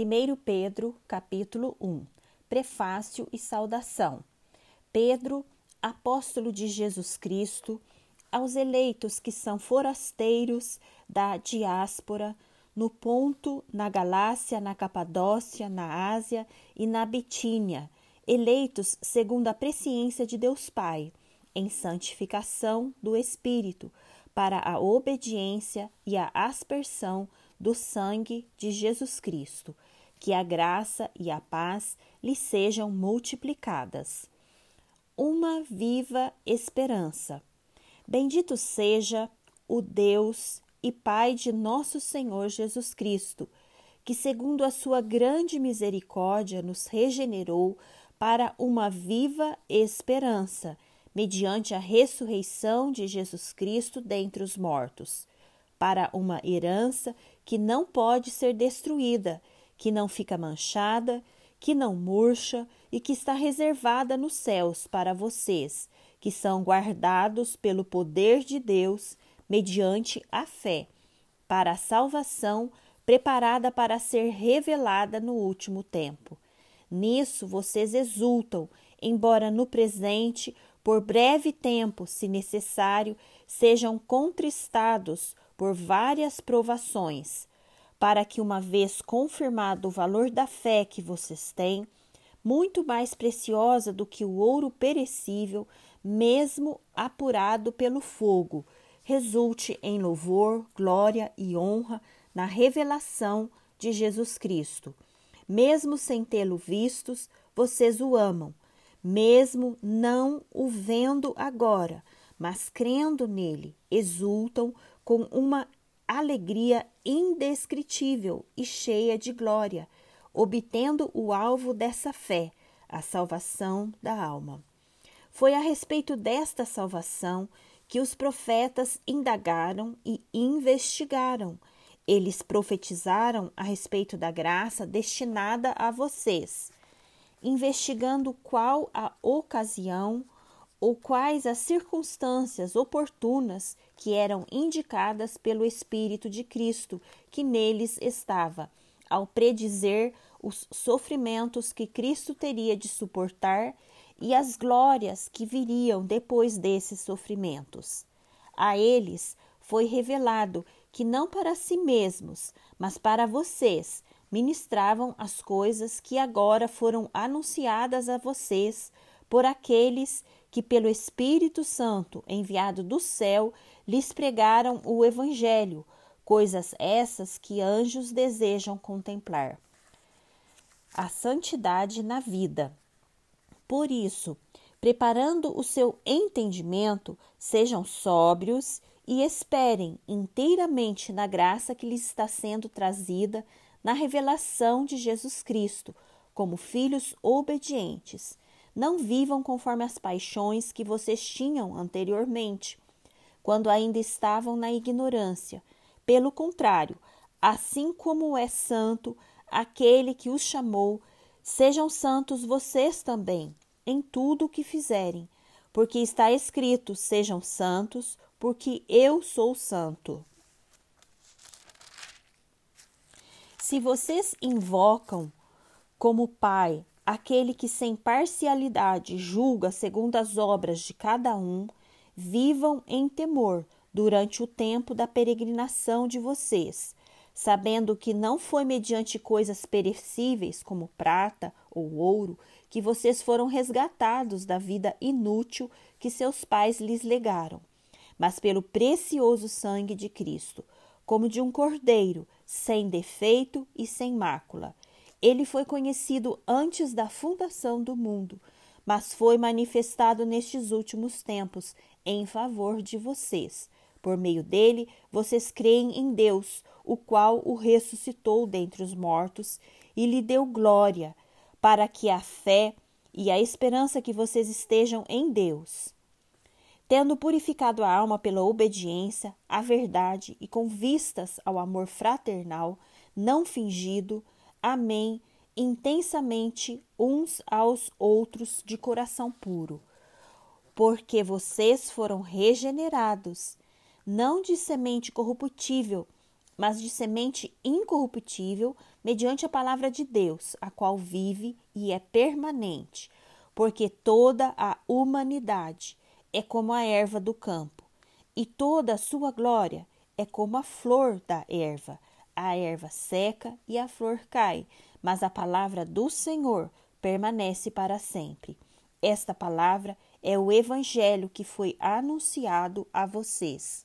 1 Pedro, capítulo 1. Prefácio e saudação. Pedro, apóstolo de Jesus Cristo, aos eleitos que são forasteiros da diáspora, no Ponto, na Galácia, na Capadócia, na Ásia e na Bitínia, eleitos segundo a presciência de Deus Pai, em santificação do Espírito, para a obediência e a aspersão do sangue de Jesus Cristo, que a graça e a paz lhe sejam multiplicadas. Uma viva esperança. Bendito seja o Deus e Pai de nosso Senhor Jesus Cristo, que, segundo a sua grande misericórdia, nos regenerou para uma viva esperança, mediante a ressurreição de Jesus Cristo dentre os mortos, para uma herança que não pode ser destruída, que não fica manchada, que não murcha e que está reservada nos céus para vocês, que são guardados pelo poder de Deus mediante a fé, para a salvação preparada para ser revelada no último tempo. Nisso vocês exultam, embora no presente, por breve tempo, se necessário, sejam contristados por várias provações, para que, uma vez confirmado o valor da fé que vocês têm, muito mais preciosa do que o ouro perecível, mesmo apurado pelo fogo, resulte em louvor, glória e honra na revelação de Jesus Cristo. Mesmo sem tê-lo vistos, vocês o amam, mesmo não o vendo agora, mas crendo nele, exultam com uma alegria indescritível e cheia de glória, obtendo o alvo dessa fé, a salvação da alma. Foi a respeito desta salvação que os profetas indagaram e investigaram. Eles profetizaram a respeito da graça destinada a vocês, investigando qual a ocasião ou quais as circunstâncias oportunas que eram indicadas pelo Espírito de Cristo que neles estava, ao predizer os sofrimentos que Cristo teria de suportar e as glórias que viriam depois desses sofrimentos. A eles foi revelado que não para si mesmos, mas para vocês ministravam as coisas que agora foram anunciadas a vocês por aqueles que, pelo Espírito Santo enviado do céu, lhes pregaram o Evangelho, coisas essas que anjos desejam contemplar. A santidade na vida. Por isso, preparando o seu entendimento, sejam sóbrios e esperem inteiramente na graça que lhes está sendo trazida na revelação de Jesus Cristo, como filhos obedientes não vivam conforme as paixões que vocês tinham anteriormente, quando ainda estavam na ignorância. Pelo contrário, assim como é santo aquele que os chamou, sejam santos vocês também, em tudo o que fizerem, porque está escrito: sejam santos, porque eu sou santo. Se vocês invocam como Pai aquele que sem parcialidade julga segundo as obras de cada um, vivam em temor durante o tempo da peregrinação de vocês, sabendo que não foi mediante coisas perecíveis como prata ou ouro que vocês foram resgatados da vida inútil que seus pais lhes legaram, mas pelo precioso sangue de Cristo, como de um cordeiro, sem defeito e sem mácula ele foi conhecido antes da fundação do mundo, mas foi manifestado nestes últimos tempos em favor de vocês. Por meio dele, vocês creem em Deus, o qual o ressuscitou dentre os mortos e lhe deu glória, para que a fé e a esperança que vocês estejam em Deus. Tendo purificado a alma pela obediência à verdade e com vistas ao amor fraternal, não fingido, Amém intensamente uns aos outros de coração puro, porque vocês foram regenerados, não de semente corruptível, mas de semente incorruptível, mediante a palavra de Deus, a qual vive e é permanente, porque toda a humanidade é como a erva do campo, e toda a sua glória é como a flor da erva. A erva seca e a flor cai, mas a palavra do Senhor permanece para sempre. Esta palavra é o evangelho que foi anunciado a vocês.